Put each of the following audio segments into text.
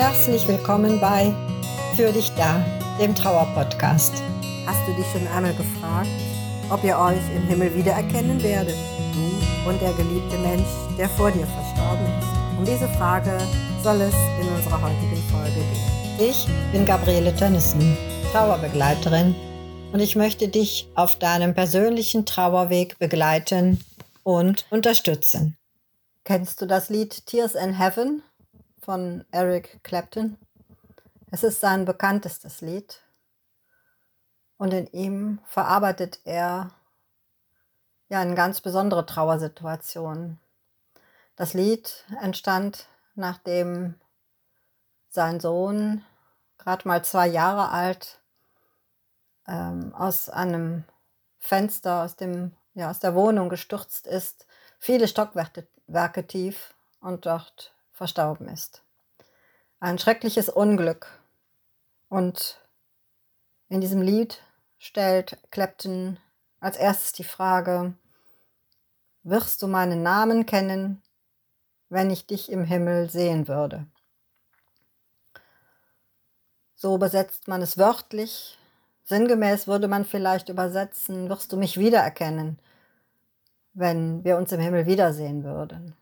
Herzlich willkommen bei Für dich da, dem Trauerpodcast. Hast du dich schon einmal gefragt, ob ihr euch im Himmel wiedererkennen werdet? Du und der geliebte Mensch, der vor dir verstorben ist. Um diese Frage soll es in unserer heutigen Folge gehen. Ich bin Gabriele Tönnissen, Trauerbegleiterin und ich möchte dich auf deinem persönlichen Trauerweg begleiten und unterstützen. Kennst du das Lied Tears in Heaven von Eric Clapton. Es ist sein bekanntestes Lied und in ihm verarbeitet er ja eine ganz besondere Trauersituation. Das Lied entstand, nachdem sein Sohn, gerade mal zwei Jahre alt, ähm, aus einem Fenster aus, dem, ja, aus der Wohnung gestürzt ist, viele Stockwerke tief und dort verstorben ist. Ein schreckliches Unglück. Und in diesem Lied stellt Clapton als erstes die Frage, wirst du meinen Namen kennen, wenn ich dich im Himmel sehen würde? So übersetzt man es wörtlich. Sinngemäß würde man vielleicht übersetzen, wirst du mich wiedererkennen, wenn wir uns im Himmel wiedersehen würden.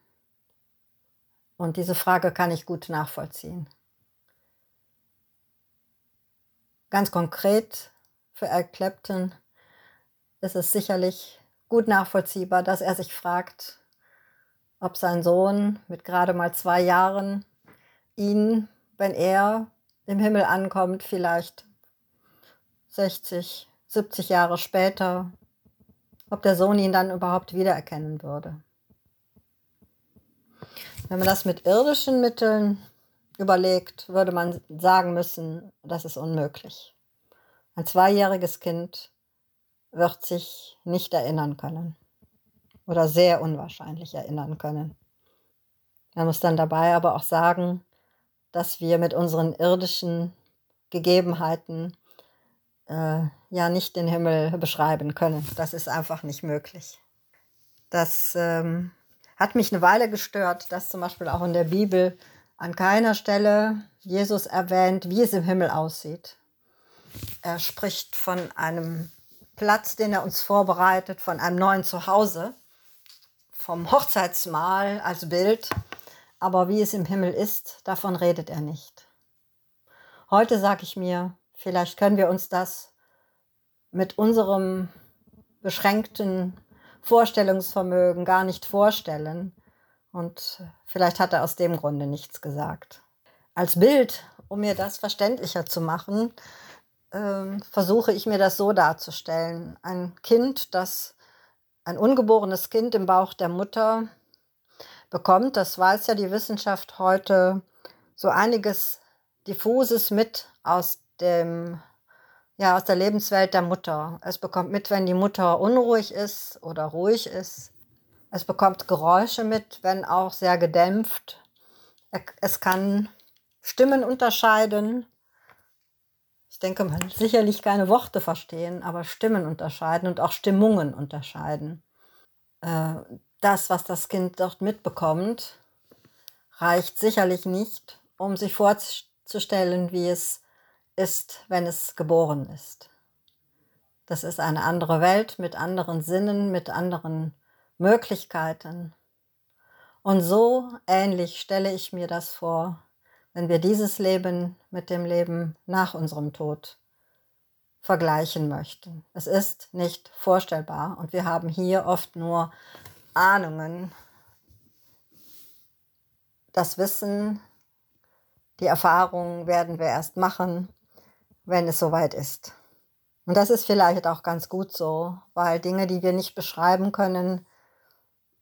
Und diese Frage kann ich gut nachvollziehen. Ganz konkret für Al Clapton ist es sicherlich gut nachvollziehbar, dass er sich fragt, ob sein Sohn mit gerade mal zwei Jahren ihn, wenn er im Himmel ankommt, vielleicht 60, 70 Jahre später, ob der Sohn ihn dann überhaupt wiedererkennen würde. Wenn man das mit irdischen Mitteln überlegt, würde man sagen müssen, das ist unmöglich. Ein zweijähriges Kind wird sich nicht erinnern können oder sehr unwahrscheinlich erinnern können. Man muss dann dabei aber auch sagen, dass wir mit unseren irdischen Gegebenheiten äh, ja nicht den Himmel beschreiben können. Das ist einfach nicht möglich. Das ähm, hat mich eine Weile gestört, dass zum Beispiel auch in der Bibel an keiner Stelle Jesus erwähnt, wie es im Himmel aussieht. Er spricht von einem Platz, den er uns vorbereitet, von einem neuen Zuhause, vom Hochzeitsmahl als Bild. Aber wie es im Himmel ist, davon redet er nicht. Heute sage ich mir, vielleicht können wir uns das mit unserem beschränkten Vorstellungsvermögen gar nicht vorstellen. Und vielleicht hat er aus dem Grunde nichts gesagt. Als Bild, um mir das verständlicher zu machen, äh, versuche ich mir das so darzustellen. Ein Kind, das ein ungeborenes Kind im Bauch der Mutter bekommt, das weiß ja die Wissenschaft heute, so einiges diffuses mit aus dem ja, aus der Lebenswelt der Mutter. Es bekommt mit, wenn die Mutter unruhig ist oder ruhig ist. Es bekommt Geräusche mit, wenn auch sehr gedämpft. Es kann Stimmen unterscheiden. Ich denke, man will sicherlich keine Worte verstehen, aber Stimmen unterscheiden und auch Stimmungen unterscheiden. Äh, das, was das Kind dort mitbekommt, reicht sicherlich nicht, um sich vorzustellen, wie es ist, wenn es geboren ist. Das ist eine andere Welt mit anderen Sinnen, mit anderen Möglichkeiten. Und so ähnlich stelle ich mir das vor, wenn wir dieses Leben mit dem Leben nach unserem Tod vergleichen möchten. Es ist nicht vorstellbar und wir haben hier oft nur Ahnungen. Das Wissen, die Erfahrung werden wir erst machen, wenn es soweit ist. Und das ist vielleicht auch ganz gut so, weil Dinge, die wir nicht beschreiben können,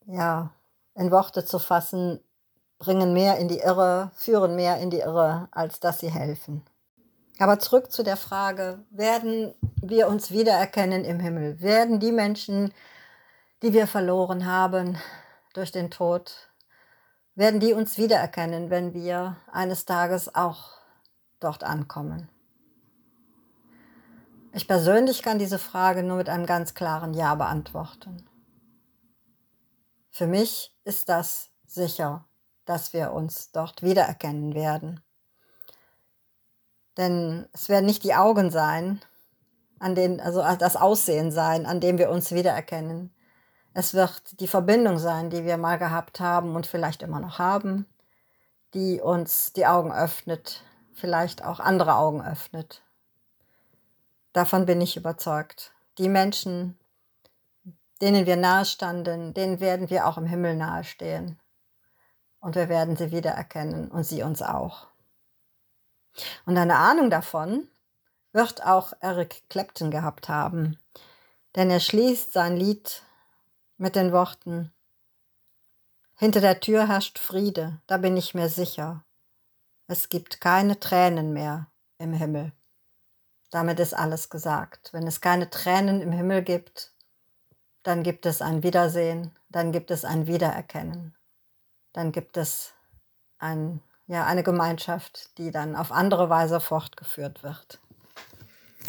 ja, in Worte zu fassen, bringen mehr in die Irre, führen mehr in die Irre, als dass sie helfen. Aber zurück zu der Frage, werden wir uns wiedererkennen im Himmel? Werden die Menschen, die wir verloren haben durch den Tod, werden die uns wiedererkennen, wenn wir eines Tages auch dort ankommen? Ich persönlich kann diese Frage nur mit einem ganz klaren Ja beantworten. Für mich ist das sicher, dass wir uns dort wiedererkennen werden. Denn es werden nicht die Augen sein, an denen, also das Aussehen sein, an dem wir uns wiedererkennen. Es wird die Verbindung sein, die wir mal gehabt haben und vielleicht immer noch haben, die uns die Augen öffnet, vielleicht auch andere Augen öffnet. Davon bin ich überzeugt. Die Menschen, denen wir nahestanden, denen werden wir auch im Himmel nahestehen. Und wir werden sie wiedererkennen und sie uns auch. Und eine Ahnung davon wird auch Eric Clapton gehabt haben, denn er schließt sein Lied mit den Worten Hinter der Tür herrscht Friede, da bin ich mir sicher. Es gibt keine Tränen mehr im Himmel. Damit ist alles gesagt. Wenn es keine Tränen im Himmel gibt, dann gibt es ein Wiedersehen, dann gibt es ein Wiedererkennen, dann gibt es ein, ja, eine Gemeinschaft, die dann auf andere Weise fortgeführt wird.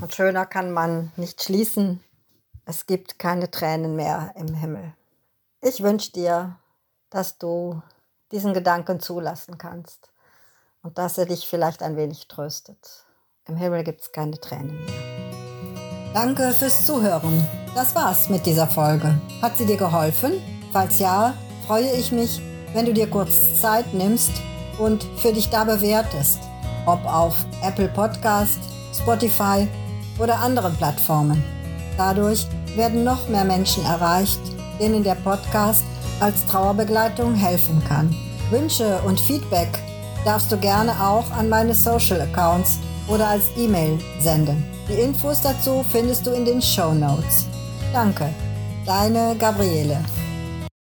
Und schöner kann man nicht schließen, es gibt keine Tränen mehr im Himmel. Ich wünsche dir, dass du diesen Gedanken zulassen kannst und dass er dich vielleicht ein wenig tröstet. Im Himmel gibt es keine Tränen mehr. Danke fürs Zuhören. Das war's mit dieser Folge. Hat sie dir geholfen? Falls ja, freue ich mich, wenn du dir kurz Zeit nimmst und für dich da bewertest, ob auf Apple Podcast, Spotify oder anderen Plattformen. Dadurch werden noch mehr Menschen erreicht, denen der Podcast als Trauerbegleitung helfen kann. Wünsche und Feedback darfst du gerne auch an meine Social Accounts oder als E-Mail senden. Die Infos dazu findest du in den Show Notes. Danke, deine Gabriele.